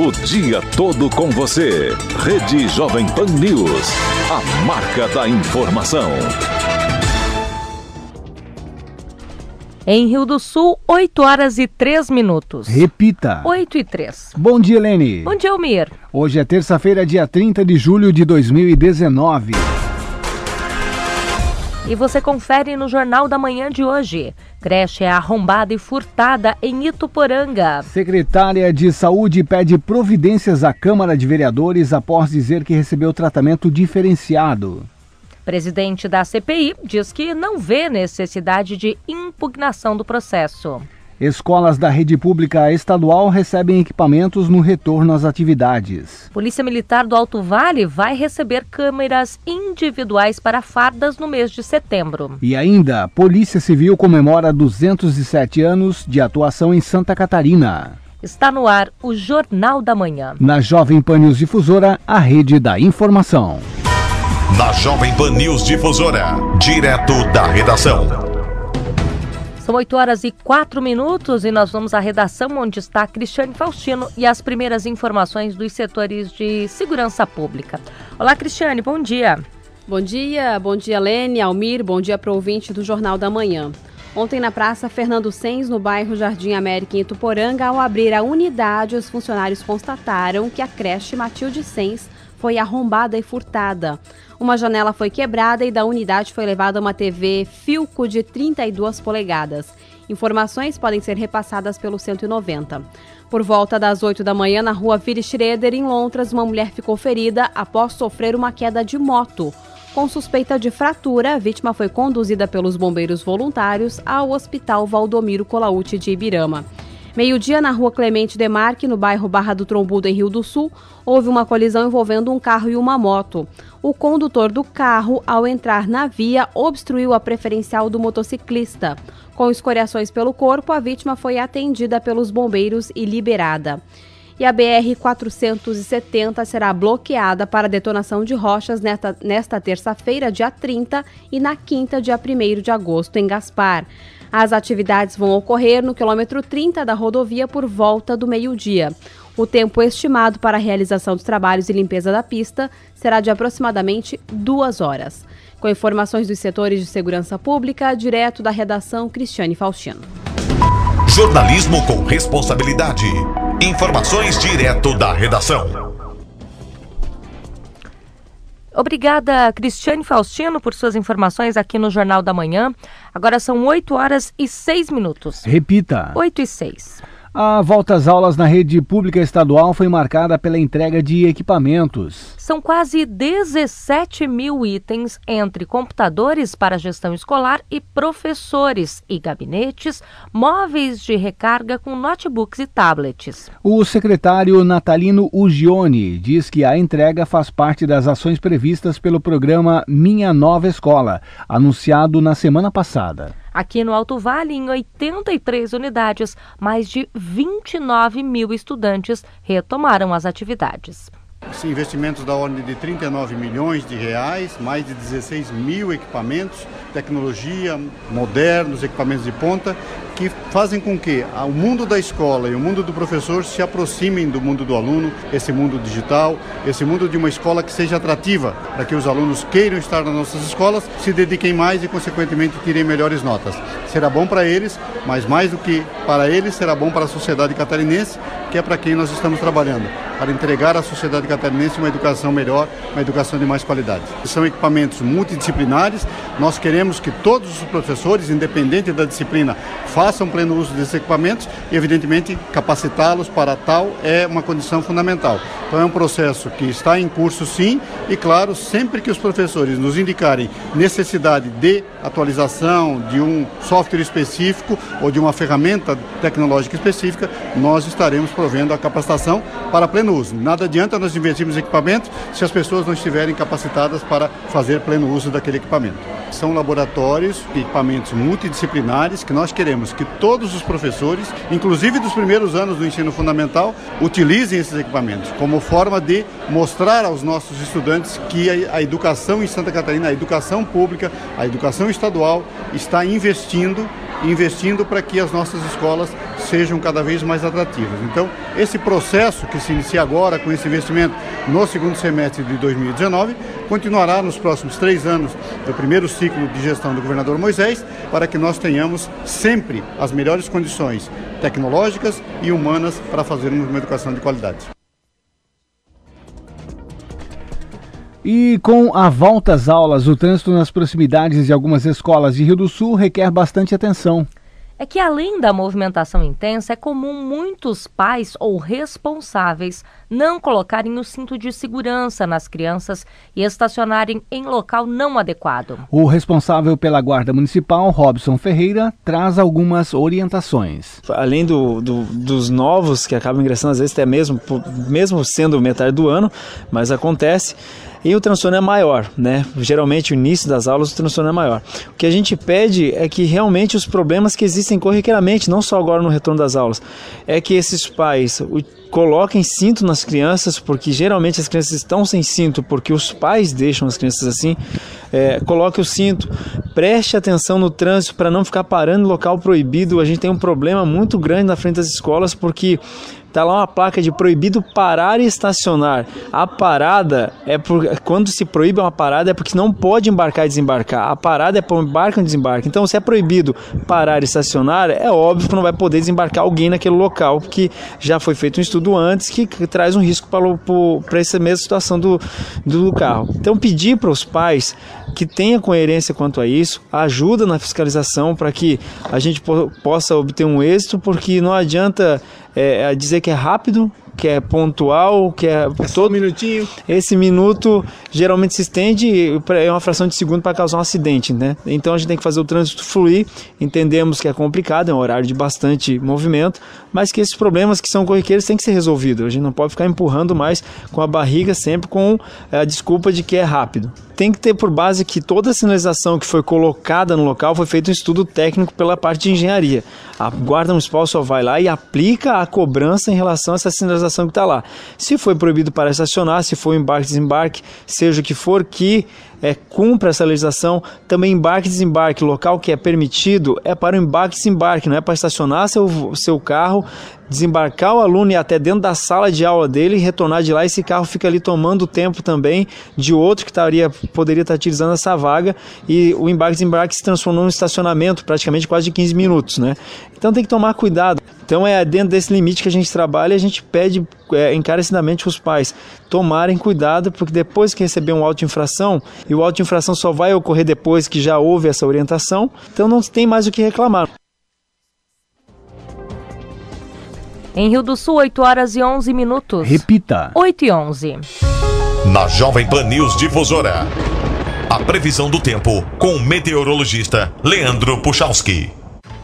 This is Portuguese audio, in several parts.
O dia todo com você. Rede Jovem Pan News. A marca da informação. Em Rio do Sul, 8 horas e 3 minutos. Repita. 8 e 3. Bom dia, Lene. Bom dia, Almir. Hoje é terça-feira, dia 30 de julho de 2019. E você confere no Jornal da Manhã de hoje. Creche é arrombada e furtada em Ituporanga. Secretária de Saúde pede providências à Câmara de Vereadores após dizer que recebeu tratamento diferenciado. Presidente da CPI diz que não vê necessidade de impugnação do processo. Escolas da rede pública estadual recebem equipamentos no retorno às atividades. Polícia Militar do Alto Vale vai receber câmeras individuais para fardas no mês de setembro. E ainda, Polícia Civil comemora 207 anos de atuação em Santa Catarina. Está no ar o Jornal da Manhã. Na Jovem Pan News Difusora, a rede da informação. Na Jovem Pan News Difusora, direto da redação. São 8 horas e 4 minutos e nós vamos à redação onde está Cristiane Faustino e as primeiras informações dos setores de segurança pública. Olá, Cristiane, bom dia. Bom dia, bom dia, Lene, Almir, bom dia para o ouvinte do Jornal da Manhã. Ontem na Praça Fernando Sens, no bairro Jardim América, em Ituporanga, ao abrir a unidade, os funcionários constataram que a creche Matilde Sens foi arrombada e furtada. Uma janela foi quebrada e da unidade foi levada uma TV Filco de 32 polegadas. Informações podem ser repassadas pelo 190. Por volta das 8 da manhã, na rua Vire Schroeder, em Londres, uma mulher ficou ferida após sofrer uma queda de moto. Com suspeita de fratura, a vítima foi conduzida pelos bombeiros voluntários ao Hospital Valdomiro Colaute de Ibirama. Meio-dia, na rua Clemente Demarque, no bairro Barra do Trombudo, em Rio do Sul, houve uma colisão envolvendo um carro e uma moto. O condutor do carro, ao entrar na via, obstruiu a preferencial do motociclista. Com escoriações pelo corpo, a vítima foi atendida pelos bombeiros e liberada. E a BR-470 será bloqueada para detonação de rochas nesta, nesta terça-feira, dia 30, e na quinta, dia 1 de agosto, em Gaspar. As atividades vão ocorrer no quilômetro 30 da rodovia por volta do meio-dia. O tempo estimado para a realização dos trabalhos e limpeza da pista será de aproximadamente duas horas. Com informações dos setores de segurança pública, direto da redação Cristiane Faustino. Jornalismo com responsabilidade. Informações direto da redação. Obrigada, Cristiane Faustino, por suas informações aqui no Jornal da Manhã. Agora são 8 horas e 6 minutos. Repita. 8 e 6. A volta às aulas na rede pública estadual foi marcada pela entrega de equipamentos. São quase 17 mil itens entre computadores para gestão escolar e professores e gabinetes, móveis de recarga com notebooks e tablets. O secretário Natalino Ugione diz que a entrega faz parte das ações previstas pelo programa Minha Nova Escola, anunciado na semana passada. Aqui no Alto Vale, em 83 unidades, mais de 29 mil estudantes retomaram as atividades. Investimentos da ordem de 39 milhões de reais, mais de 16 mil equipamentos, tecnologia, modernos, equipamentos de ponta, que fazem com que o mundo da escola e o mundo do professor se aproximem do mundo do aluno, esse mundo digital, esse mundo de uma escola que seja atrativa, para que os alunos queiram estar nas nossas escolas, se dediquem mais e, consequentemente, tirem melhores notas. Será bom para eles, mas mais do que para eles, será bom para a sociedade catarinense, que é para quem nós estamos trabalhando, para entregar à sociedade catarinense uma educação melhor, uma educação de mais qualidade. São equipamentos multidisciplinares, nós queremos que todos os professores, independente da disciplina, façam pleno uso desses equipamentos e, evidentemente, capacitá-los para tal é uma condição fundamental. Então, é um processo que está em curso, sim, e, claro, sempre que os professores nos indicarem necessidade de atualização de um software específico ou de uma ferramenta tecnológica específica, nós estaremos provendo a capacitação para pleno uso. Nada adianta nós investirmos em equipamento se as pessoas não estiverem capacitadas para fazer pleno uso daquele equipamento. São laboratórios, equipamentos multidisciplinares que nós queremos que todos os professores, inclusive dos primeiros anos do ensino fundamental, utilizem esses equipamentos como forma de mostrar aos nossos estudantes que a educação em Santa Catarina, a educação pública, a educação estadual está investindo investindo para que as nossas escolas sejam cada vez mais atrativas. Então, esse processo que se inicia agora com esse investimento no segundo semestre de 2019 continuará nos próximos três anos do primeiro ciclo de gestão do governador Moisés, para que nós tenhamos sempre as melhores condições tecnológicas e humanas para fazermos uma educação de qualidade. E com a volta às aulas, o trânsito nas proximidades de algumas escolas de Rio do Sul requer bastante atenção é que, além da movimentação intensa, é comum muitos pais ou responsáveis não colocarem o cinto de segurança nas crianças e estacionarem em local não adequado. O responsável pela Guarda Municipal, Robson Ferreira, traz algumas orientações. Além do, do, dos novos que acabam ingressando, às vezes até mesmo, mesmo sendo metade do ano, mas acontece e o transtorno é maior, né? Geralmente, o início das aulas, o transtorno é maior. O que a gente pede é que realmente os problemas que existem corriqueiramente, não só agora no retorno das aulas, é que esses pais coloquem cinto nas crianças, porque geralmente as crianças estão sem cinto, porque os pais deixam as crianças assim. É, coloque o cinto, preste atenção no trânsito para não ficar parando em local proibido. A gente tem um problema muito grande na frente das escolas, porque Tá lá uma placa de proibido parar e estacionar. A parada é por quando se proíbe uma parada é porque não pode embarcar e desembarcar. A parada é para embarque e desembarque. Então, se é proibido parar e estacionar, é óbvio que não vai poder desembarcar alguém naquele local, porque já foi feito um estudo antes que, que traz um risco para essa mesma situação do, do carro. Então, pedir para os pais que tenha coerência quanto a isso, ajuda na fiscalização para que a gente po possa obter um êxito, porque não adianta é, é, dizer que é rápido, que é pontual, que é, é todo um minutinho. Esse minuto geralmente se estende é uma fração de segundo para causar um acidente, né? Então a gente tem que fazer o trânsito fluir. Entendemos que é complicado, é um horário de bastante movimento, mas que esses problemas que são corriqueiros têm que ser resolvidos. A gente não pode ficar empurrando mais com a barriga sempre com a desculpa de que é rápido tem que ter por base que toda a sinalização que foi colocada no local foi feito um estudo técnico pela parte de engenharia. A Guarda Municipal só vai lá e aplica a cobrança em relação a essa sinalização que está lá. Se foi proibido para estacionar, se for embarque desembarque, seja o que for, que é, cumpra essa legislação, também embarque desembarque, local que é permitido é para o embarque desembarque, não é para estacionar seu, seu carro, desembarcar o aluno e até dentro da sala de aula dele retornar de lá. Esse carro fica ali tomando tempo também de outro que taria, poderia estar utilizando essa vaga e o embarque desembarque se transformou num estacionamento praticamente quase de 15 minutos, né? Então tem que tomar cuidado. Então é dentro desse limite que a gente trabalha e a gente pede é, encarecidamente os pais tomarem cuidado, porque depois que receber um auto de infração, e o auto de infração só vai ocorrer depois que já houve essa orientação, então não tem mais o que reclamar. Em Rio do Sul, 8 horas e 11 minutos. Repita. 8 e 11. Na Jovem Pan News Difusora. A previsão do tempo com o meteorologista Leandro Puchalski.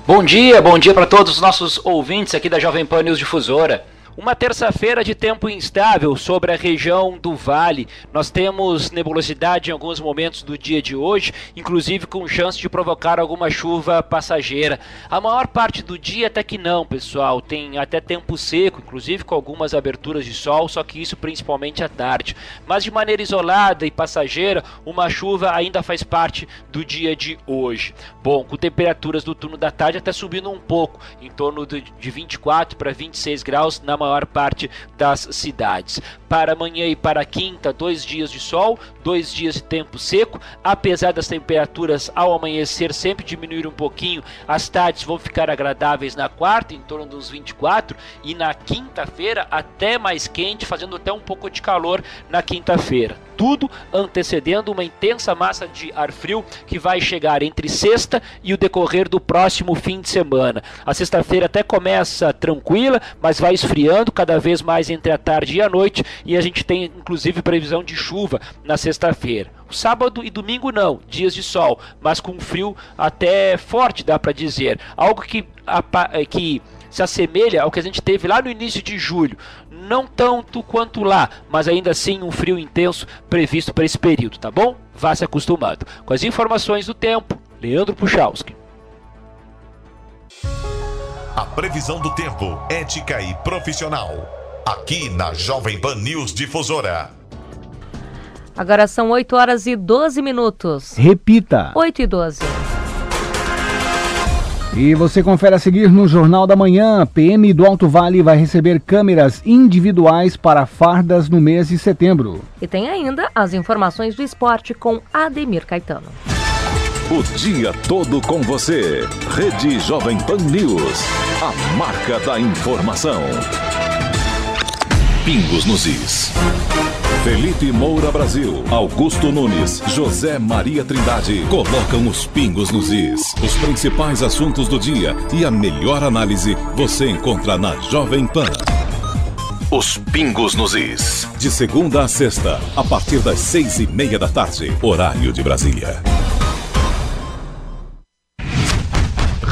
Bom dia, bom dia para todos os nossos ouvintes aqui da Jovem Pan News Difusora. Uma terça-feira de tempo instável sobre a região do Vale. Nós temos nebulosidade em alguns momentos do dia de hoje, inclusive com chance de provocar alguma chuva passageira. A maior parte do dia até que não, pessoal. Tem até tempo seco, inclusive com algumas aberturas de sol, só que isso principalmente à tarde. Mas de maneira isolada e passageira, uma chuva ainda faz parte do dia de hoje. Bom, com temperaturas do turno da tarde até subindo um pouco, em torno de 24 para 26 graus na maior parte das cidades. Para amanhã e para quinta, dois dias de sol, dois dias de tempo seco. Apesar das temperaturas ao amanhecer sempre diminuir um pouquinho, as tardes vão ficar agradáveis na quarta, em torno dos 24, e na quinta-feira até mais quente, fazendo até um pouco de calor na quinta-feira tudo antecedendo uma intensa massa de ar frio que vai chegar entre sexta e o decorrer do próximo fim de semana. A sexta-feira até começa tranquila, mas vai esfriando cada vez mais entre a tarde e a noite, e a gente tem inclusive previsão de chuva na sexta-feira. Sábado e domingo não, dias de sol, mas com frio até forte, dá para dizer. Algo que, que se assemelha ao que a gente teve lá no início de julho. Não tanto quanto lá, mas ainda assim um frio intenso previsto para esse período, tá bom? Vá se acostumando. Com as informações do tempo, Leandro Puchalski. A previsão do tempo, ética e profissional. Aqui na Jovem Pan News Difusora. Agora são 8 horas e 12 minutos. Repita. 8 e 12. E você confere a seguir no Jornal da Manhã. PM do Alto Vale vai receber câmeras individuais para fardas no mês de setembro. E tem ainda as informações do esporte com Ademir Caetano. O dia todo com você. Rede Jovem Pan News. A marca da informação. Pingos nos Is. Felipe Moura Brasil, Augusto Nunes, José Maria Trindade colocam os pingos nos is. Os principais assuntos do dia e a melhor análise você encontra na Jovem Pan. Os pingos nos is. De segunda a sexta, a partir das seis e meia da tarde, horário de Brasília.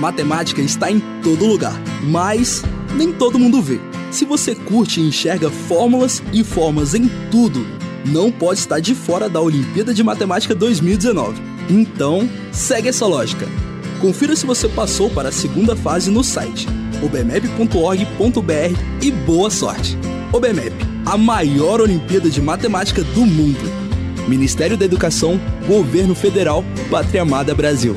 matemática está em todo lugar, mas nem todo mundo vê. Se você curte e enxerga fórmulas e formas em tudo, não pode estar de fora da Olimpíada de Matemática 2019. Então, segue essa lógica. Confira se você passou para a segunda fase no site obmep.org.br e boa sorte. OBMEP, a maior Olimpíada de Matemática do mundo. Ministério da Educação, Governo Federal, Pátria Amada Brasil.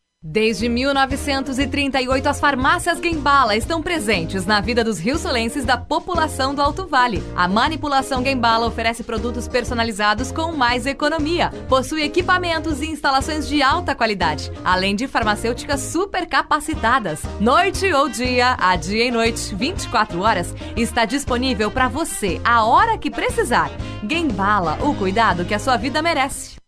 Desde 1938, as farmácias Gembala estão presentes na vida dos rio-solenses da população do Alto Vale. A manipulação Gembala oferece produtos personalizados com mais economia. Possui equipamentos e instalações de alta qualidade, além de farmacêuticas super capacitadas. Noite ou dia, a dia e noite, 24 horas, está disponível para você a hora que precisar. Gembala, o cuidado que a sua vida merece.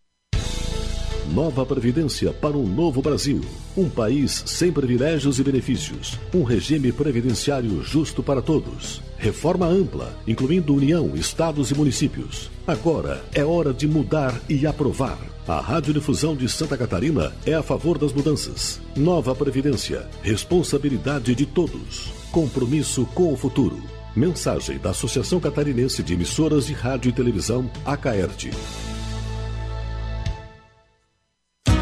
Nova Previdência para um novo Brasil. Um país sem privilégios e benefícios. Um regime previdenciário justo para todos. Reforma ampla, incluindo União, Estados e municípios. Agora é hora de mudar e aprovar. A Radiodifusão de Santa Catarina é a favor das mudanças. Nova Previdência. Responsabilidade de todos. Compromisso com o futuro. Mensagem da Associação Catarinense de Emissoras de Rádio e Televisão, ACAERT.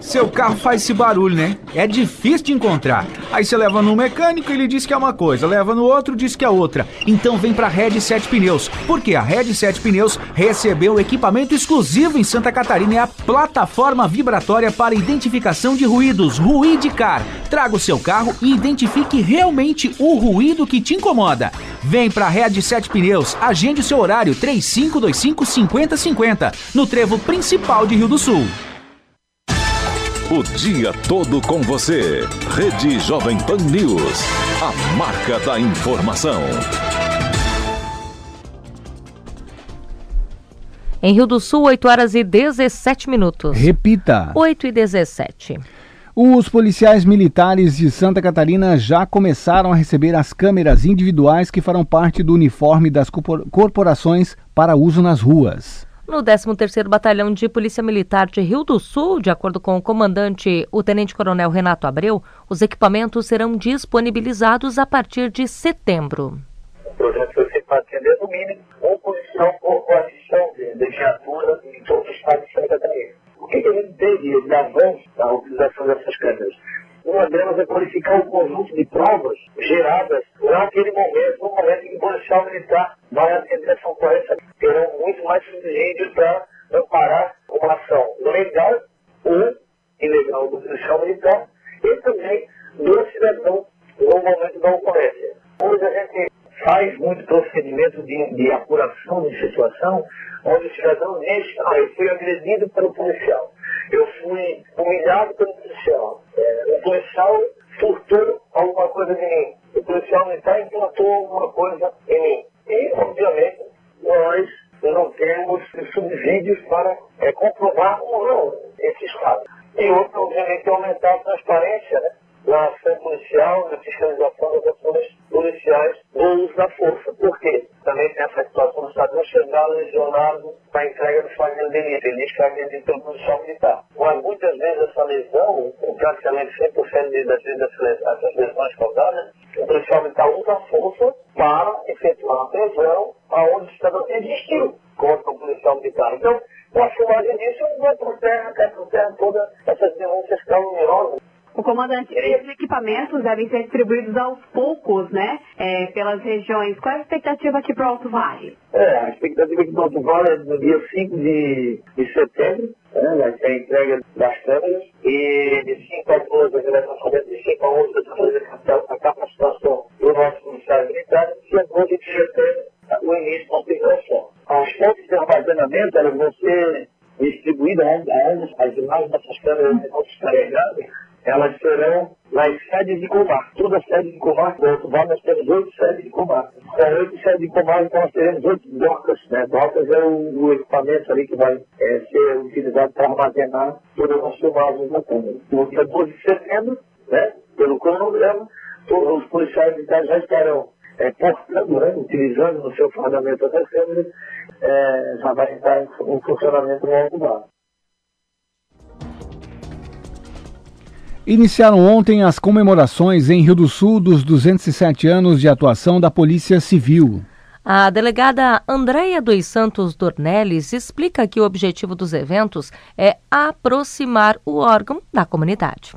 Seu carro faz esse barulho, né? É difícil de encontrar. Aí você leva no mecânico, ele diz que é uma coisa, leva no outro, diz que é outra. Então vem pra Red 7 Pneus, porque a Red 7 Pneus recebeu equipamento exclusivo em Santa Catarina é a plataforma vibratória para identificação de ruídos, Ruidicar. Traga o seu carro e identifique realmente o ruído que te incomoda. Vem pra Red 7 Pneus, agende o seu horário 3525 5050 no trevo principal de Rio do Sul. O dia todo com você. Rede Jovem Pan News. A marca da informação. Em Rio do Sul, 8 horas e 17 minutos. Repita. 8 e 17. Os policiais militares de Santa Catarina já começaram a receber as câmeras individuais que farão parte do uniforme das corporações para uso nas ruas. No 13º Batalhão de Polícia Militar de Rio do Sul, de acordo com o comandante, o Tenente-Coronel Renato Abreu, os equipamentos serão disponibilizados a partir de setembro. O projeto foi feito para atender no mínimo oposição ou coalição de, viatura em todos os estados de Santa Catarina. O que, que a gente teria de avanço na utilização dessas câmeras? Uma delas é qualificar o conjunto de provas geradas naquele momento, no momento em que o policial militar vai atender essa ocorrência. Terão muito mais subsídios para amparar uma ação legal ou ilegal do policial militar e também do cidadão no momento da ocorrência. Hoje a gente faz muito procedimento de, de apuração de situação onde o cidadão diz, ah, eu fui agredido pelo policial, eu fui humilhado pelo policial, é, o policial furtou alguma coisa de mim, o policial militar implantou alguma coisa em mim. E, obviamente, nós não temos subsídios para é, comprovar ou não esses casos. E outro, obviamente, é aumentar a transparência né, na ação policial, na fiscalização das ações policiais do uso da força. Por quê? Também tem essa situação do cidadão chegar lesionado para entrega do delito. Ele agredido pelo policial militar. Mas muitas vezes essa lesão, praticamente 100% das vezes essas lesões causadas, o policial militar usa a força para efetuar a prisão aonde o cidadão existiu contra o policial militar. Então, com a filmagem disso, vai por terra, cai por terra todas essas denúncias caluniosas. O comandante, esses equipamentos devem ser distribuídos aos poucos, né? É, pelas regiões. Qual é a expectativa aqui para o Alto Vale? É, a expectativa aqui para o Alto Vale é no dia 5 de, de setembro, né? vai ser a entrega das câmeras, e de 5 a 12, a fazer de 5 a 11, fazer a capacitação do nosso Ministério Militar, e a 12 de setembro, o início da operação. As fontes de armazenamento elas vão ser distribuídas onde as imagens dessas câmeras vão se carregarem elas serão nas sedes de comarca. Toda sede de comarca do Vale, nós temos oito sedes de comarca. Com oito sedes de comarca, então nós teremos oito docas. Né? Docas é o, o equipamento ali que vai é, ser utilizado para armazenar todas as filmagens da câmera. No dia 12 de setembro, né, pelo cronograma, os policiais militares já estarão é, portando, né, utilizando no seu fardamento essa câmera, é, já vai estar em, funcionamento no Alto Iniciaram ontem as comemorações em Rio do Sul dos 207 anos de atuação da Polícia Civil. A delegada Andréia dos Santos Dornelles explica que o objetivo dos eventos é aproximar o órgão da comunidade.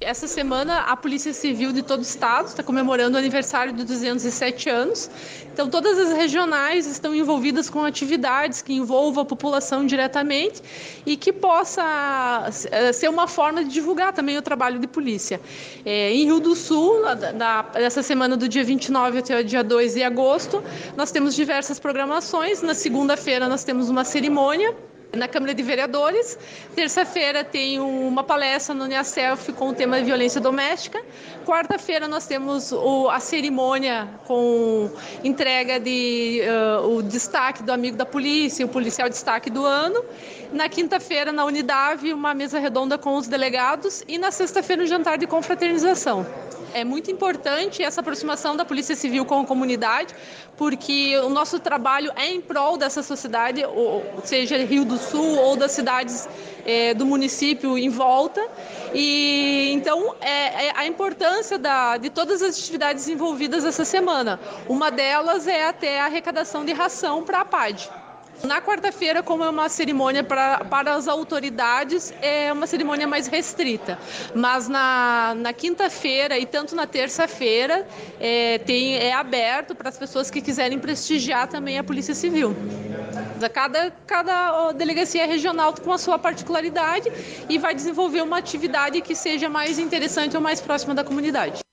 Essa semana a Polícia Civil de todo o estado está comemorando o aniversário de 207 anos. Então todas as regionais estão envolvidas com atividades que envolvam a população diretamente e que possa eh, ser uma forma de divulgar também o trabalho de polícia. É, em Rio do Sul, na, nessa semana do dia 29 até o dia 2 de agosto, nós temos diversas programações. Na segunda-feira nós temos uma cerimônia na Câmara de Vereadores. Terça-feira tem uma palestra no NEACELF com o tema de violência doméstica. Quarta-feira nós temos o, a cerimônia com entrega de uh, o destaque do amigo da polícia, o policial destaque do ano. Na quinta-feira, na Unidade, uma mesa redonda com os delegados. E na sexta-feira, um jantar de confraternização. É muito importante essa aproximação da Polícia Civil com a comunidade, porque o nosso trabalho é em prol dessa sociedade, seja Rio do Sul ou das cidades é, do município em volta. E então é, é a importância da, de todas as atividades envolvidas essa semana. Uma delas é até a arrecadação de ração para a PAD. Na quarta-feira, como é uma cerimônia pra, para as autoridades, é uma cerimônia mais restrita. Mas na, na quinta-feira e tanto na terça-feira é, tem, é aberto para as pessoas que quiserem prestigiar também a Polícia Civil. Cada, cada delegacia regional com a sua particularidade e vai desenvolver uma atividade que seja mais interessante ou mais próxima da comunidade.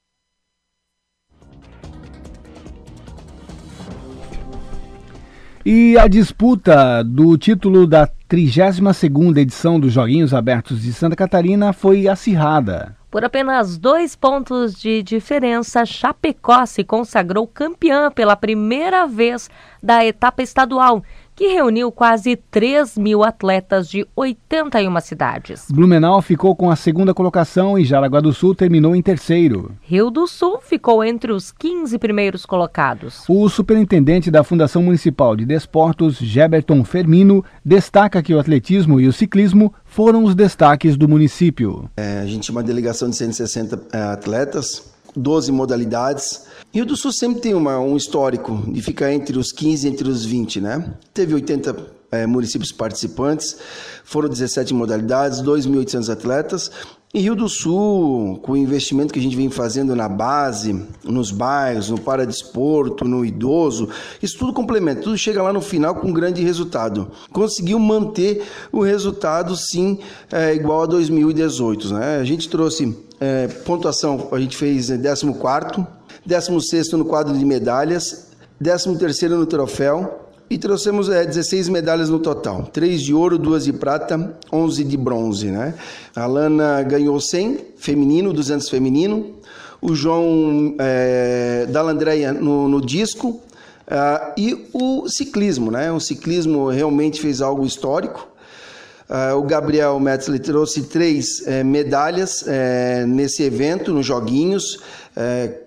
E a disputa do título da 32ª edição dos Joguinhos Abertos de Santa Catarina foi acirrada. Por apenas dois pontos de diferença, Chapecó se consagrou campeã pela primeira vez da etapa estadual que reuniu quase 3 mil atletas de 81 cidades. Blumenau ficou com a segunda colocação e Jaraguá do Sul terminou em terceiro. Rio do Sul ficou entre os 15 primeiros colocados. O superintendente da Fundação Municipal de Desportos, Geberton Fermino, destaca que o atletismo e o ciclismo foram os destaques do município. É, a gente tinha uma delegação de 160 é, atletas, 12 modalidades Rio do Sul sempre tem uma, um histórico de ficar entre os 15 e entre os 20, né? Teve 80 é, municípios participantes, foram 17 modalidades, 2.800 atletas Em Rio do Sul, com o investimento que a gente vem fazendo na base, nos bairros, no paradesporto, no idoso, isso tudo complementa, tudo chega lá no final com um grande resultado. Conseguiu manter o resultado, sim, é, igual a 2018. Né? A gente trouxe é, pontuação, a gente fez 14, 16 no quadro de medalhas, 13 no troféu, e trouxemos é, 16 medalhas no total: 3 de ouro, 2 de prata, 11 de bronze. Né? A Lana ganhou 100 feminino, 200 feminino. O João é, Dalandreia no, no disco. Uh, e o ciclismo, né? O ciclismo realmente fez algo histórico. Uh, o Gabriel Metzler trouxe três é, medalhas é, nesse evento, nos Joguinhos. É,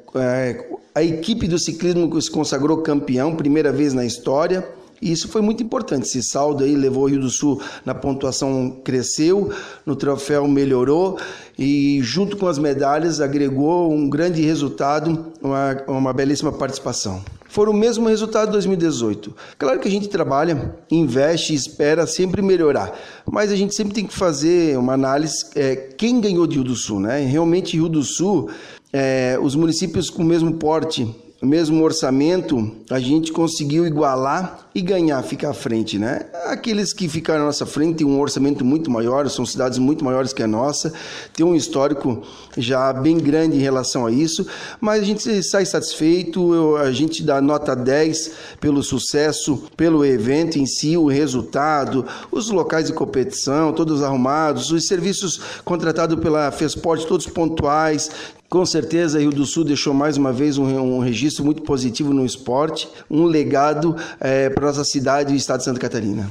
a equipe do ciclismo se consagrou campeão, primeira vez na história. E isso foi muito importante. Esse saldo aí levou o Rio do Sul na pontuação cresceu, no troféu melhorou e junto com as medalhas agregou um grande resultado, uma, uma belíssima participação. Foram o mesmo resultado de 2018. Claro que a gente trabalha, investe espera sempre melhorar, mas a gente sempre tem que fazer uma análise é, quem ganhou de Rio do Sul, né? Realmente Rio do Sul é, os municípios com o mesmo porte, o mesmo orçamento, a gente conseguiu igualar e ganhar, ficar à frente, né? Aqueles que ficaram à nossa frente têm um orçamento muito maior, são cidades muito maiores que a nossa, tem um histórico já bem grande em relação a isso, mas a gente sai satisfeito, a gente dá nota 10 pelo sucesso, pelo evento em si, o resultado, os locais de competição, todos arrumados, os serviços contratados pela FESPORT, todos pontuais, com certeza, Rio do Sul deixou mais uma vez um, um registro muito positivo no esporte, um legado é, para nossa cidade e o estado de Santa Catarina.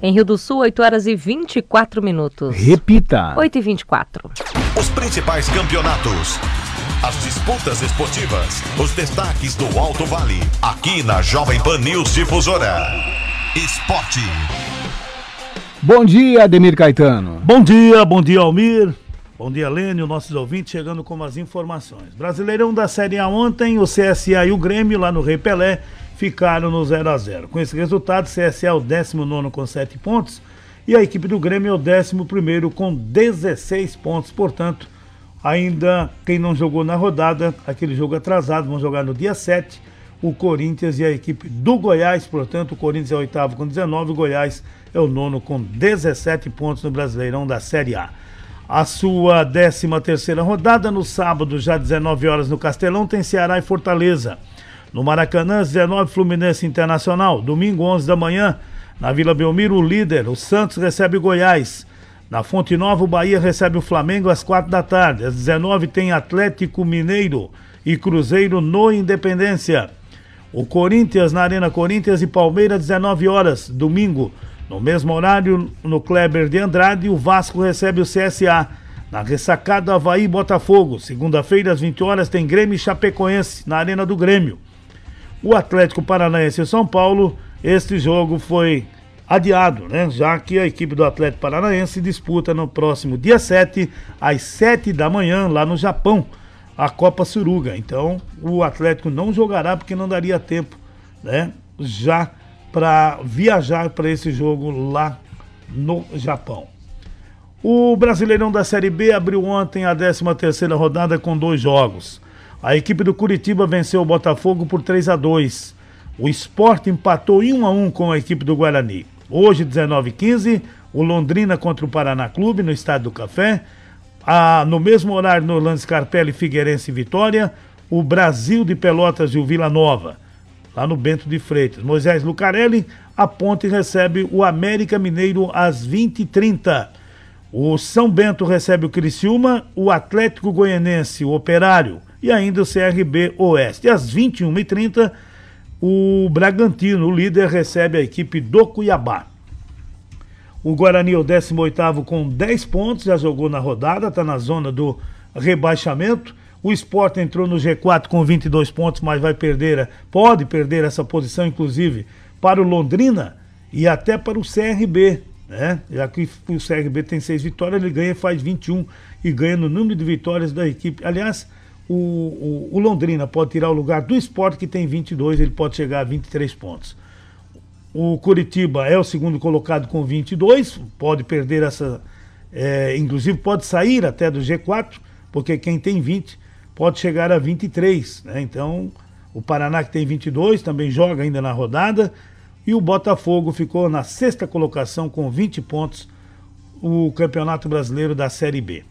Em Rio do Sul, 8 horas e 24 minutos. Repita. 8 e 24. Os principais campeonatos. As disputas esportivas. Os destaques do Alto Vale. Aqui na Jovem Pan News Difusora. Esporte. Bom dia, Ademir Caetano. Bom dia, bom dia, Almir. Bom dia, Lênio, nossos ouvintes, chegando com as informações. Brasileirão da Série A ontem, o CSA e o Grêmio, lá no Rei Pelé, ficaram no 0 a 0 Com esse resultado, o CSA é o 19 com 7 pontos e a equipe do Grêmio é o 11 com 16 pontos. Portanto, ainda quem não jogou na rodada, aquele jogo atrasado, vão jogar no dia 7, o Corinthians e a equipe do Goiás. Portanto, o Corinthians é o oitavo com 19, o Goiás é o nono com 17 pontos no Brasileirão da Série A a sua 13 terceira rodada. No sábado, já 19 horas no Castelão, tem Ceará e Fortaleza. No Maracanã, 19 Fluminense Internacional. Domingo, 11 da manhã, na Vila Belmiro, o líder, o Santos recebe o Goiás. Na Fonte Nova, o Bahia recebe o Flamengo às 4 da tarde. Às 19 tem Atlético Mineiro e Cruzeiro no Independência. O Corinthians na Arena Corinthians e Palmeiras, 19 horas, domingo. No mesmo horário, no Kleber de Andrade, o Vasco recebe o CSA. Na ressacada Havaí Botafogo, segunda-feira às 20 horas tem Grêmio e Chapecoense na Arena do Grêmio. O Atlético Paranaense e São Paulo, este jogo foi adiado, né? Já que a equipe do Atlético Paranaense disputa no próximo dia 7, às 7 da manhã, lá no Japão, a Copa Suruga. Então, o Atlético não jogará porque não daria tempo, né? Já para viajar para esse jogo lá no Japão. O Brasileirão da Série B abriu ontem a 13ª rodada com dois jogos. A equipe do Curitiba venceu o Botafogo por 3 a 2. O Sport empatou em 1 a 1 com a equipe do Guarani. Hoje, 19h15, o Londrina contra o Paraná Clube no Estádio do Café. Ah, no mesmo horário, no Orlando Scarpelli, Figueirense e Vitória. O Brasil de Pelotas e o Vila Nova lá no Bento de Freitas. Moisés Lucarelli aponta e recebe o América Mineiro às 20h30. O São Bento recebe o Criciúma, o Atlético Goianense, o Operário e ainda o CRB Oeste. Às 21h30, o Bragantino, o líder, recebe a equipe do Cuiabá. O Guarani é o 18 com 10 pontos, já jogou na rodada, está na zona do rebaixamento. O Sport entrou no G4 com 22 pontos, mas vai perder, pode perder essa posição, inclusive, para o Londrina e até para o CRB. Né? Já que o CRB tem seis vitórias, ele ganha faz 21 e ganha no número de vitórias da equipe. Aliás, o, o, o Londrina pode tirar o lugar do Sport, que tem 22, ele pode chegar a 23 pontos. O Curitiba é o segundo colocado com 22, pode perder essa, é, inclusive pode sair até do G4, porque quem tem 20 pode chegar a 23. Né? Então, o Paraná, que tem 22, também joga ainda na rodada. E o Botafogo ficou na sexta colocação com 20 pontos, o Campeonato Brasileiro da Série B.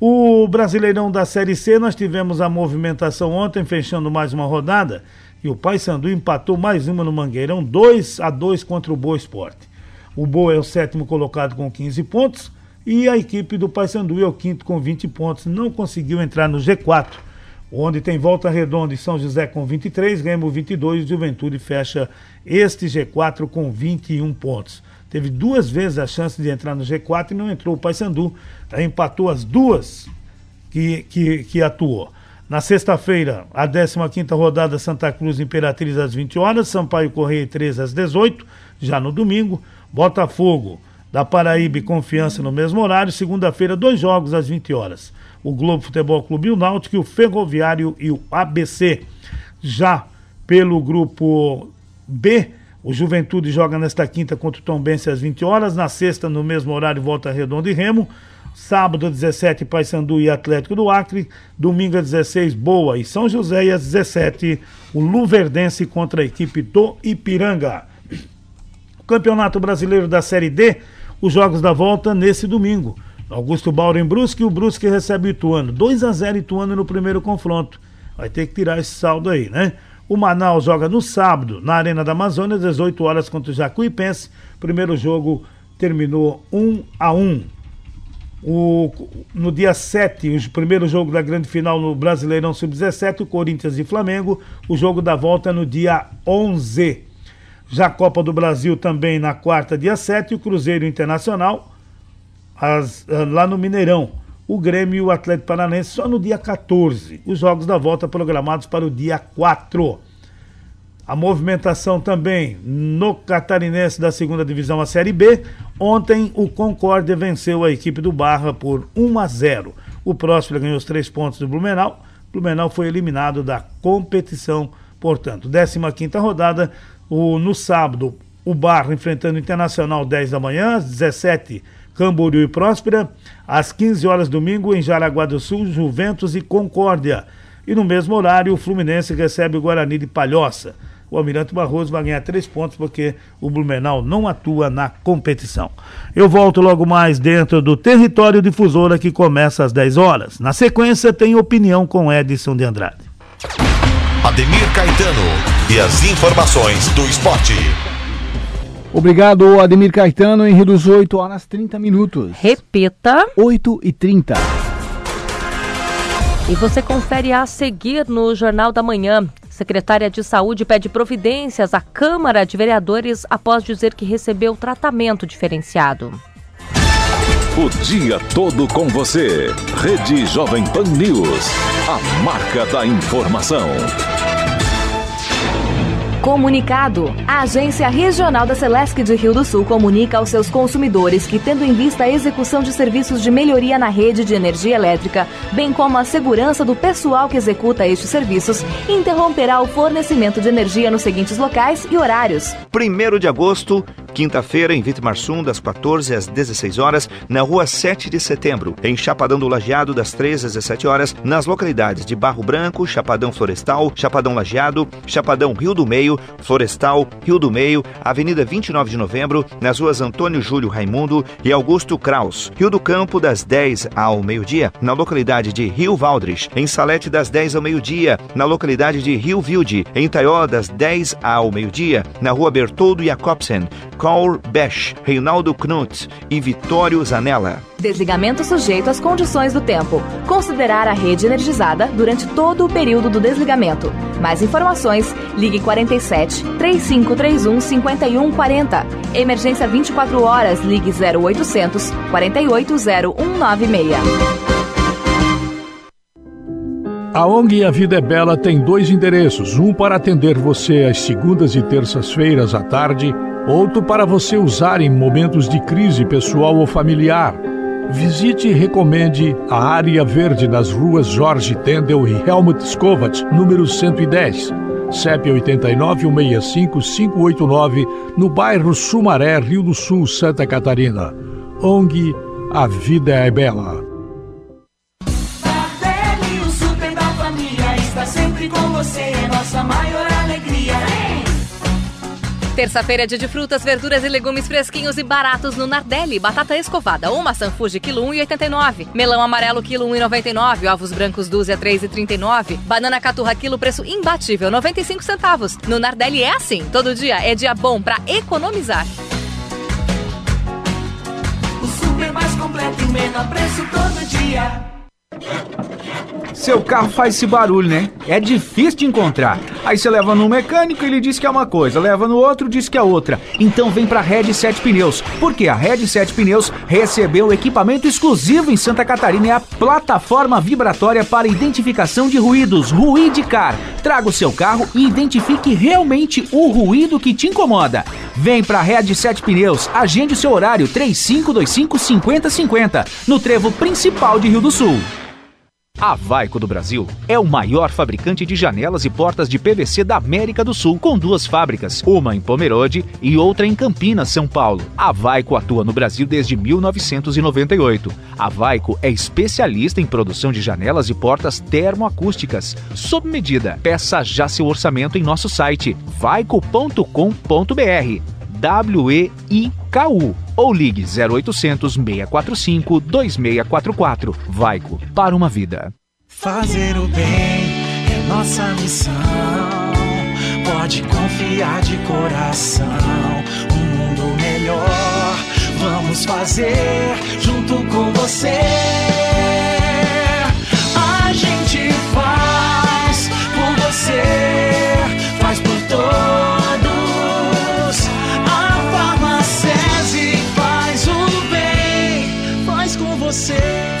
O Brasileirão da Série C, nós tivemos a movimentação ontem, fechando mais uma rodada. E o Paysandu empatou mais uma no Mangueirão, 2 a 2 contra o Boa Esporte. O Boa é o sétimo colocado com 15 pontos e a equipe do Paysandu é o quinto com 20 pontos. Não conseguiu entrar no G4, onde tem Volta Redonda e São José com 23, Remo 22 e Juventude fecha este G4 com 21 pontos. Teve duas vezes a chance de entrar no G4 e não entrou o Paysandu. Empatou as duas que, que, que atuou. Na sexta-feira, a 15ª rodada Santa Cruz Imperatriz às 20 horas, Sampaio Correia 3 às 18, já no domingo, Botafogo da Paraíba e Confiança no mesmo horário, segunda-feira, dois jogos às 20 horas. O Globo Futebol Clube e o Náutico, e o Ferroviário e o ABC. Já pelo grupo B, o Juventude joga nesta quinta contra o Tombense às 20 horas, na sexta, no mesmo horário, Volta Redonda e Remo. Sábado, 17, Paysandu e Atlético do Acre. Domingo, 16, Boa e São José. E às 17, o Luverdense contra a equipe do Ipiranga. Campeonato Brasileiro da Série D, os jogos da volta nesse domingo. Augusto Bauro em Brusque e o Brusque recebe o Ituano. 2 a 0 Ituano no primeiro confronto. Vai ter que tirar esse saldo aí, né? O Manaus joga no sábado, na Arena da Amazônia, às 18 horas contra o Jacuipense. Primeiro jogo terminou 1 a 1 o, no dia 7, o primeiro jogo da grande final no Brasileirão Sub-17, o Corinthians e Flamengo. O jogo da volta no dia 11. Já Copa do Brasil também na quarta, dia 7, o Cruzeiro Internacional, as, ah, lá no Mineirão. O Grêmio e o Atlético Paranense só no dia 14. Os jogos da volta programados para o dia 4. A movimentação também no Catarinense da segunda divisão, a Série B. Ontem o Concórdia venceu a equipe do Barra por 1 a 0. O Próspera ganhou os três pontos do Blumenau. Blumenau foi eliminado da competição, portanto. 15 rodada, o, no sábado, o Barra enfrentando o Internacional 10 da manhã, às 17 Camboriú e Próspera, às 15 horas domingo em Jaraguá do Sul, Juventus e Concórdia. E no mesmo horário, o Fluminense recebe o Guarani de Palhoça o Almirante Barroso vai ganhar três pontos porque o Blumenau não atua na competição. Eu volto logo mais dentro do território difusora que começa às 10 horas. Na sequência, tem opinião com Edson de Andrade. Ademir Caetano e as informações do esporte. Obrigado, Ademir Caetano, em Rio dos 8 horas 30 minutos. Repita. 8 e 30. E você confere a seguir no Jornal da Manhã. Secretária de Saúde pede providências à Câmara de Vereadores após dizer que recebeu tratamento diferenciado. O dia todo com você. Rede Jovem Pan News. A marca da informação. Comunicado. A Agência Regional da Celesc de Rio do Sul comunica aos seus consumidores que, tendo em vista a execução de serviços de melhoria na rede de energia elétrica, bem como a segurança do pessoal que executa estes serviços, interromperá o fornecimento de energia nos seguintes locais e horários. 1 de agosto, quinta-feira, em Vitmarsum, das 14 às 16 horas, na rua 7 de setembro, em Chapadão do Lajeado, das 13 às 17 horas, nas localidades de Barro Branco, Chapadão Florestal, Chapadão Lajeado, Chapadão Rio do Meio, Florestal, Rio do Meio, Avenida 29 de Novembro, nas ruas Antônio Júlio Raimundo e Augusto Kraus, Rio do Campo, das 10 ao meio-dia, na localidade de Rio Valdres, em Salete, das 10 ao meio-dia, na localidade de Rio Vilde, em Taió, das 10 ao meio-dia, na rua Bertoldo Jacobsen, Kaur Besch, Reinaldo Knut e Vitório Zanella. Desligamento sujeito às condições do tempo. Considerar a rede energizada durante todo o período do desligamento. Mais informações, ligue 47 3531 5140. Emergência 24 horas, ligue 0800 480196. A ONG A Vida é Bela tem dois endereços: um para atender você às segundas e terças-feiras à tarde, outro para você usar em momentos de crise pessoal ou familiar. Visite e recomende a área verde nas ruas Jorge Tendel e Helmut Skovat, número 110, CEP 89-165-589, no bairro Sumaré, Rio do Sul, Santa Catarina. ONG a vida é bela. Terça-feira é dia de frutas, verduras e legumes fresquinhos e baratos no Nardelli. Batata escovada ou maçã Fuji, quilo 1,89. Melão amarelo, quilo 1,99. Ovos brancos, dúzia, 3,39. Banana caturra, quilo, preço imbatível, 95 centavos. No Nardelli é assim, todo dia é dia bom para economizar. O super mais completo e menor preço todo dia. Seu carro faz esse barulho, né? É difícil de encontrar. Aí você leva no mecânico, ele diz que é uma coisa, leva no outro, diz que é outra. Então vem pra Red 7 Pneus, porque a Red 7 Pneus recebeu equipamento exclusivo em Santa Catarina é a plataforma vibratória para identificação de ruídos, Ruidicar. Traga o seu carro e identifique realmente o ruído que te incomoda. Vem pra Red 7 Pneus, agende o seu horário 3525 5050 no trevo principal de Rio do Sul. A Vaico do Brasil é o maior fabricante de janelas e portas de PVC da América do Sul, com duas fábricas, uma em Pomerode e outra em Campinas, São Paulo. A Vaico atua no Brasil desde 1998. A Vaico é especialista em produção de janelas e portas termoacústicas, sob medida. Peça já seu orçamento em nosso site vaico.com.br. W-E-I-K-U ou ligue 0800 645 2644. Vaico, para uma vida. Fazer o bem é nossa missão. Pode confiar de coração. Um mundo melhor vamos fazer junto com você.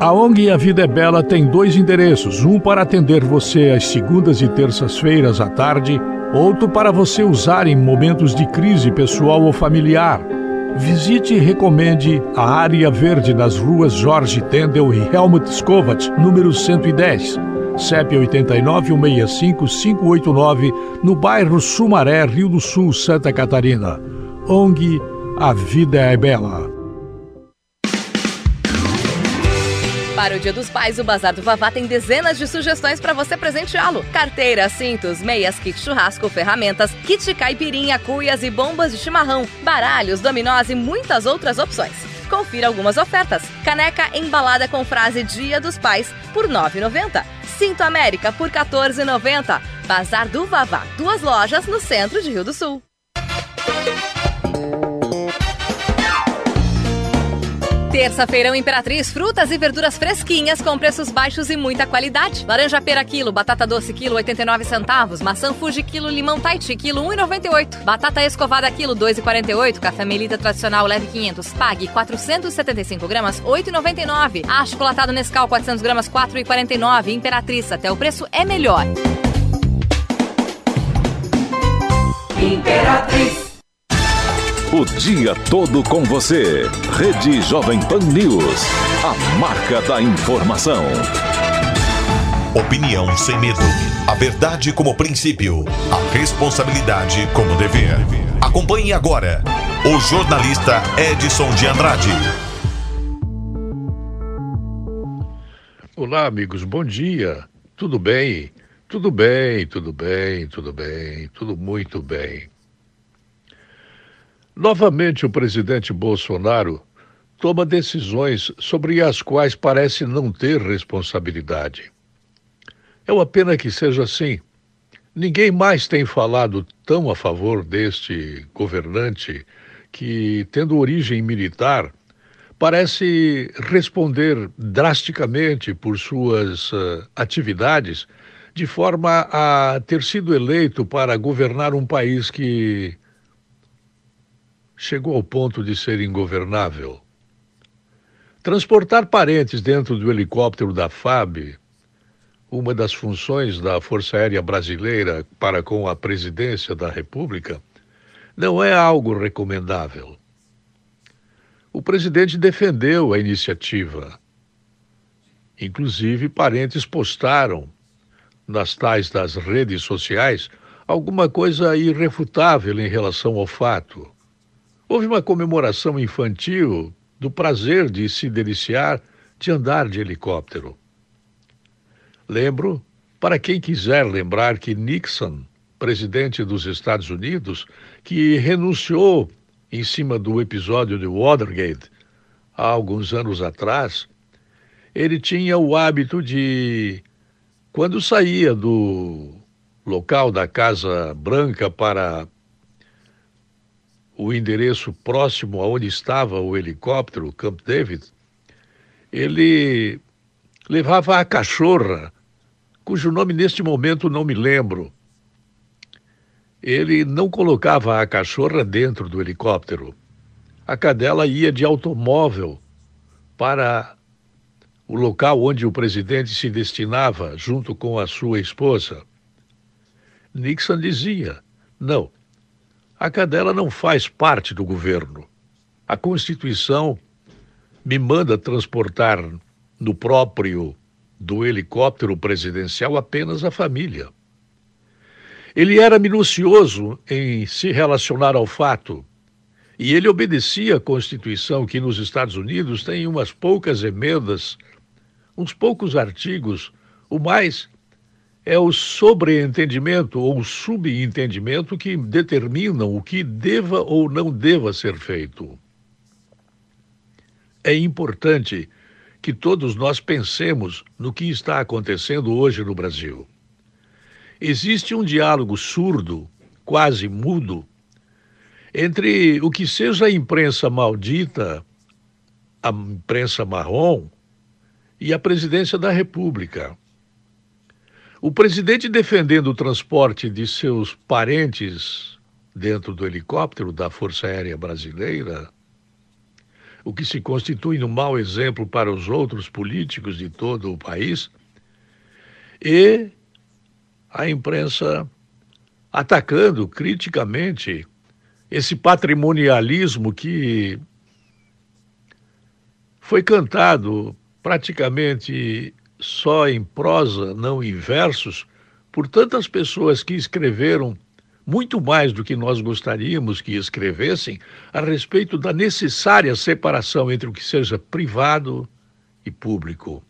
A ONG A Vida é Bela tem dois endereços: um para atender você às segundas e terças-feiras à tarde, outro para você usar em momentos de crise pessoal ou familiar. Visite e recomende a Área Verde nas ruas Jorge Tendel e Helmut Skovat, número 110, CEP 89-165-589, no bairro Sumaré, Rio do Sul, Santa Catarina. ONG A Vida é Bela. Para o Dia dos Pais, o Bazar do Vavá tem dezenas de sugestões para você presenteá-lo. Carteiras, cintos, meias, kit churrasco, ferramentas, kit caipirinha, cuias e bombas de chimarrão, baralhos, dominós e muitas outras opções. Confira algumas ofertas. Caneca embalada com frase Dia dos Pais por R$ 9,90. Cinto América por R$ 14,90. Bazar do Vavá, duas lojas no centro de Rio do Sul. Terça-feirão Imperatriz, frutas e verduras fresquinhas com preços baixos e muita qualidade. Laranja pera quilo, batata doce quilo 89 centavos, maçã Fuji quilo, limão Tahiti quilo 1,98. Batata escovada quilo 2,48, café Melita tradicional leve 500, pague 475 gramas 8,99. Achocolatado Nescau 400 gramas 4,49. Imperatriz, até o preço é melhor. Imperatriz. O dia todo com você. Rede Jovem Pan News. A marca da informação. Opinião sem medo. A verdade como princípio. A responsabilidade como dever. Acompanhe agora o jornalista Edson de Andrade. Olá, amigos, bom dia. Tudo bem? Tudo bem, tudo bem, tudo bem, tudo muito bem. Novamente, o presidente Bolsonaro toma decisões sobre as quais parece não ter responsabilidade. É uma pena que seja assim. Ninguém mais tem falado tão a favor deste governante que, tendo origem militar, parece responder drasticamente por suas uh, atividades, de forma a ter sido eleito para governar um país que chegou ao ponto de ser ingovernável. Transportar parentes dentro do helicóptero da FAB, uma das funções da Força Aérea Brasileira para com a presidência da República, não é algo recomendável. O presidente defendeu a iniciativa. Inclusive, parentes postaram nas tais das redes sociais alguma coisa irrefutável em relação ao fato. Houve uma comemoração infantil do prazer de se deliciar de andar de helicóptero. Lembro, para quem quiser lembrar, que Nixon, presidente dos Estados Unidos, que renunciou em cima do episódio de Watergate há alguns anos atrás, ele tinha o hábito de, quando saía do local da Casa Branca para o endereço próximo aonde estava o helicóptero, Camp David, ele levava a cachorra, cujo nome neste momento não me lembro. Ele não colocava a cachorra dentro do helicóptero. A cadela ia de automóvel para o local onde o presidente se destinava, junto com a sua esposa. Nixon dizia: não, a cadela não faz parte do governo. A Constituição me manda transportar no próprio do helicóptero presidencial apenas a família. Ele era minucioso em se relacionar ao fato e ele obedecia à Constituição, que nos Estados Unidos tem umas poucas emendas, uns poucos artigos, o mais é o sobreentendimento ou subentendimento que determinam o que deva ou não deva ser feito. É importante que todos nós pensemos no que está acontecendo hoje no Brasil. Existe um diálogo surdo, quase mudo, entre o que seja a imprensa maldita, a imprensa marrom, e a presidência da República. O presidente defendendo o transporte de seus parentes dentro do helicóptero da Força Aérea Brasileira, o que se constitui um mau exemplo para os outros políticos de todo o país, e a imprensa atacando criticamente esse patrimonialismo que foi cantado praticamente só em prosa, não em versos, por tantas pessoas que escreveram muito mais do que nós gostaríamos que escrevessem a respeito da necessária separação entre o que seja privado e público.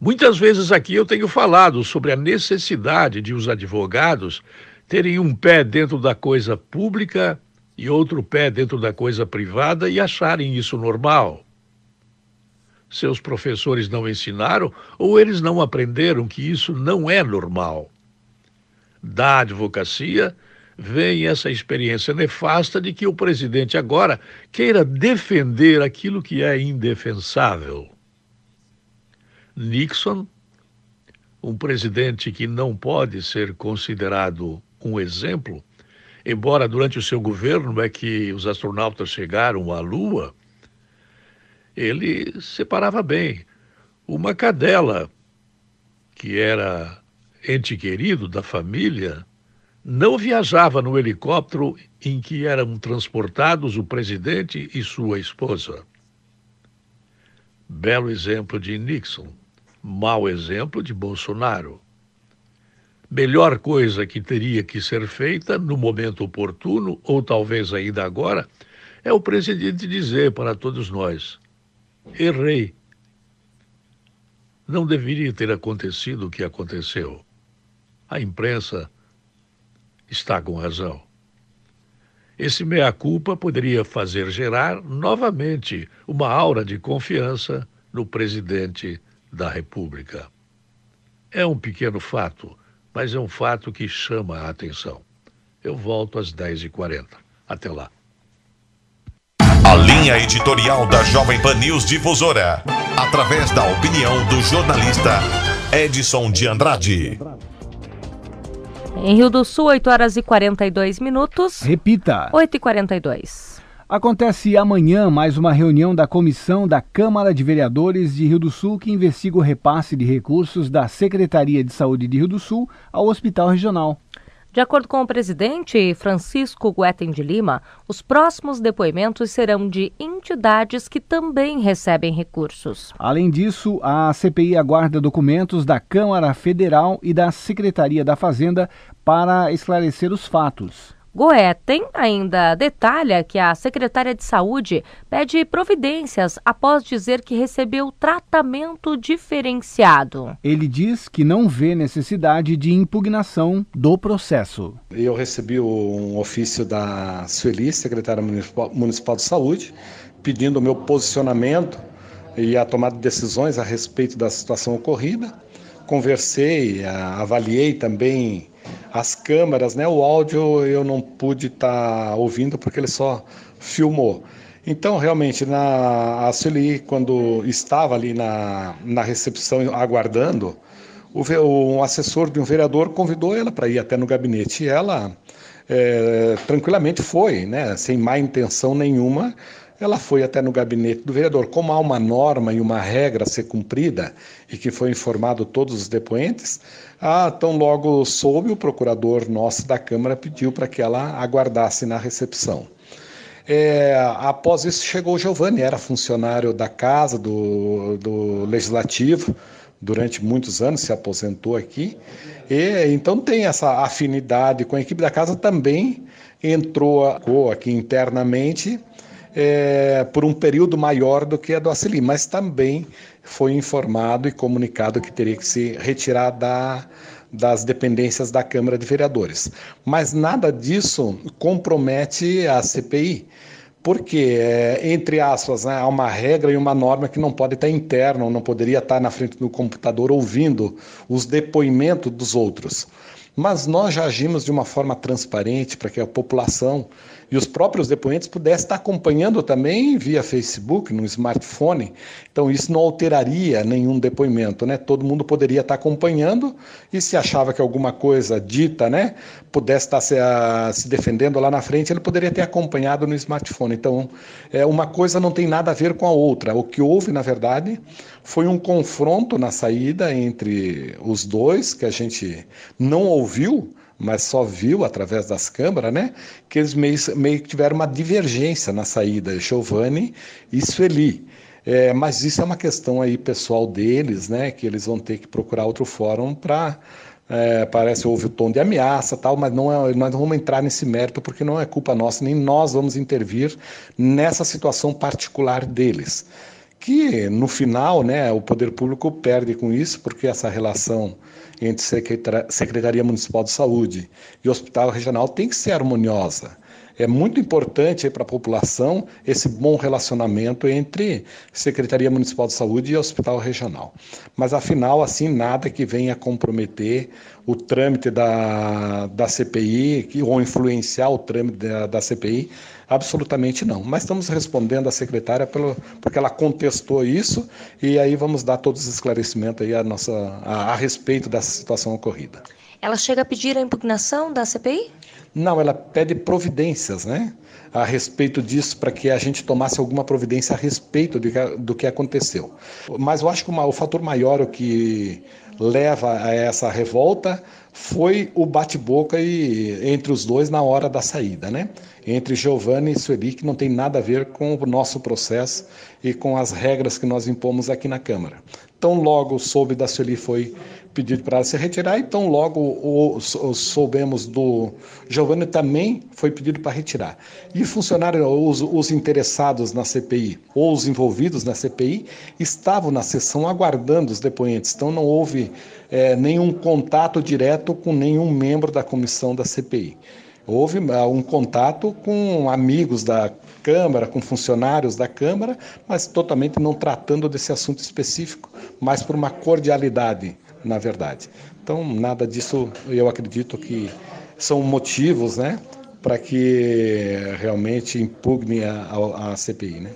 Muitas vezes aqui eu tenho falado sobre a necessidade de os advogados terem um pé dentro da coisa pública e outro pé dentro da coisa privada e acharem isso normal seus professores não ensinaram ou eles não aprenderam que isso não é normal. Da advocacia vem essa experiência nefasta de que o presidente agora queira defender aquilo que é indefensável. Nixon, um presidente que não pode ser considerado um exemplo, embora durante o seu governo é que os astronautas chegaram à Lua, ele separava bem. Uma cadela, que era ente querido da família, não viajava no helicóptero em que eram transportados o presidente e sua esposa. Belo exemplo de Nixon, mau exemplo de Bolsonaro. Melhor coisa que teria que ser feita no momento oportuno, ou talvez ainda agora, é o presidente dizer para todos nós: Errei. Não deveria ter acontecido o que aconteceu. A imprensa está com razão. Esse meia-culpa poderia fazer gerar novamente uma aura de confiança no presidente da República. É um pequeno fato, mas é um fato que chama a atenção. Eu volto às 10h40. Até lá. A linha editorial da Jovem Pan News Difusora, através da opinião do jornalista Edson de Andrade. Em Rio do Sul, 8 horas e 42 minutos. Repita. 8 e 42. Acontece amanhã mais uma reunião da comissão da Câmara de Vereadores de Rio do Sul que investiga o repasse de recursos da Secretaria de Saúde de Rio do Sul ao Hospital Regional. De acordo com o presidente Francisco Guetem de Lima, os próximos depoimentos serão de entidades que também recebem recursos. Além disso, a CPI aguarda documentos da Câmara Federal e da Secretaria da Fazenda para esclarecer os fatos. Goethen ainda detalha que a secretária de Saúde pede providências após dizer que recebeu tratamento diferenciado. Ele diz que não vê necessidade de impugnação do processo. Eu recebi um ofício da Sueli, secretária municipal de Saúde, pedindo o meu posicionamento e a tomada de decisões a respeito da situação ocorrida. Conversei, avaliei também as câmeras, né? O áudio eu não pude estar tá ouvindo porque ele só filmou. Então, realmente, na, a Sueli, quando estava ali na, na recepção aguardando, o, o assessor de um vereador convidou ela para ir até no gabinete. E ela é, tranquilamente foi, né? sem má intenção nenhuma, ela foi até no gabinete do vereador. Como há uma norma e uma regra a ser cumprida e que foi informado todos os depoentes, ah, tão logo soube, o procurador nosso da Câmara pediu para que ela aguardasse na recepção. É, após isso chegou o Giovanni, era funcionário da casa, do, do Legislativo, durante muitos anos, se aposentou aqui, e então tem essa afinidade com a equipe da casa, também entrou aqui internamente é, por um período maior do que a do Aceli, mas também foi informado e comunicado que teria que se retirar da, das dependências da Câmara de Vereadores. Mas nada disso compromete a CPI, porque, é, entre aspas, né, há uma regra e uma norma que não pode estar interna, não poderia estar na frente do computador ouvindo os depoimentos dos outros. Mas nós já agimos de uma forma transparente para que a população e os próprios depoentes pudessem estar acompanhando também via Facebook, no smartphone. Então, isso não alteraria nenhum depoimento, né? Todo mundo poderia estar acompanhando e se achava que alguma coisa dita, né, pudesse estar se, a, se defendendo lá na frente, ele poderia ter acompanhado no smartphone. Então, é, uma coisa não tem nada a ver com a outra. O que houve, na verdade, foi um confronto na saída entre os dois, que a gente não ouviu, mas só viu através das câmaras, né? Que eles meio, meio que tiveram uma divergência na saída, Giovanni e Sueli. É, mas isso é uma questão aí pessoal deles, né? Que eles vão ter que procurar outro fórum para é, parece houve o tom de ameaça tal, mas não é, nós não vamos entrar nesse mérito porque não é culpa nossa, nem nós vamos intervir nessa situação particular deles. Que no final, né, o poder público perde com isso, porque essa relação entre Secretaria Municipal de Saúde e Hospital Regional tem que ser harmoniosa. É muito importante para a população esse bom relacionamento entre Secretaria Municipal de Saúde e Hospital Regional. Mas, afinal, assim, nada que venha comprometer o trâmite da, da CPI ou influenciar o trâmite da, da CPI, absolutamente não. Mas estamos respondendo à secretária pelo, porque ela contestou isso e aí vamos dar todos os esclarecimentos aí a, nossa, a, a respeito dessa situação ocorrida. Ela chega a pedir a impugnação da CPI? Não, ela pede providências, né? A respeito disso, para que a gente tomasse alguma providência a respeito de, do que aconteceu. Mas eu acho que uma, o fator maior o que leva a essa revolta foi o bate-boca entre os dois na hora da saída, né? Entre Giovanni e Sueli, que não tem nada a ver com o nosso processo e com as regras que nós impomos aqui na Câmara. Tão logo soube da Sueli foi pedido para se retirar, e tão logo o, o, soubemos do Giovanni também foi pedido para retirar. E funcionários, os, os interessados na CPI ou os envolvidos na CPI estavam na sessão aguardando os depoentes, então não houve é, nenhum contato direto com nenhum membro da comissão da CPI. Houve ah, um contato com amigos da Câmara, com funcionários da Câmara, mas totalmente não tratando desse assunto específico, mas por uma cordialidade na verdade. Então, nada disso eu acredito que são motivos né, para que realmente impugne a, a, a CPI. Né?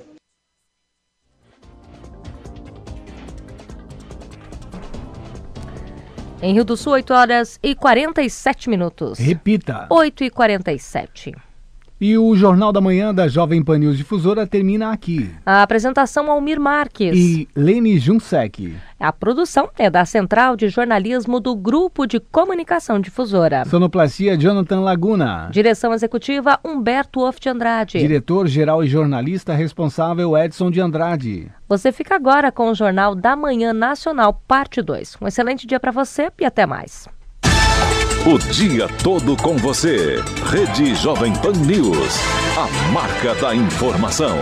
Em Rio do Sul, 8 horas e 47 minutos. Repita. 8 e 47. E o Jornal da Manhã da Jovem Pan News Difusora termina aqui. A apresentação Almir Marques. E Lene Junsec. A produção é da Central de Jornalismo do Grupo de Comunicação Difusora. Sonoplastia Jonathan Laguna. Direção executiva Humberto Off de Andrade. Diretor-geral e jornalista responsável Edson de Andrade. Você fica agora com o Jornal da Manhã Nacional, parte 2. Um excelente dia para você e até mais. O dia todo com você. Rede Jovem Pan News. A marca da informação.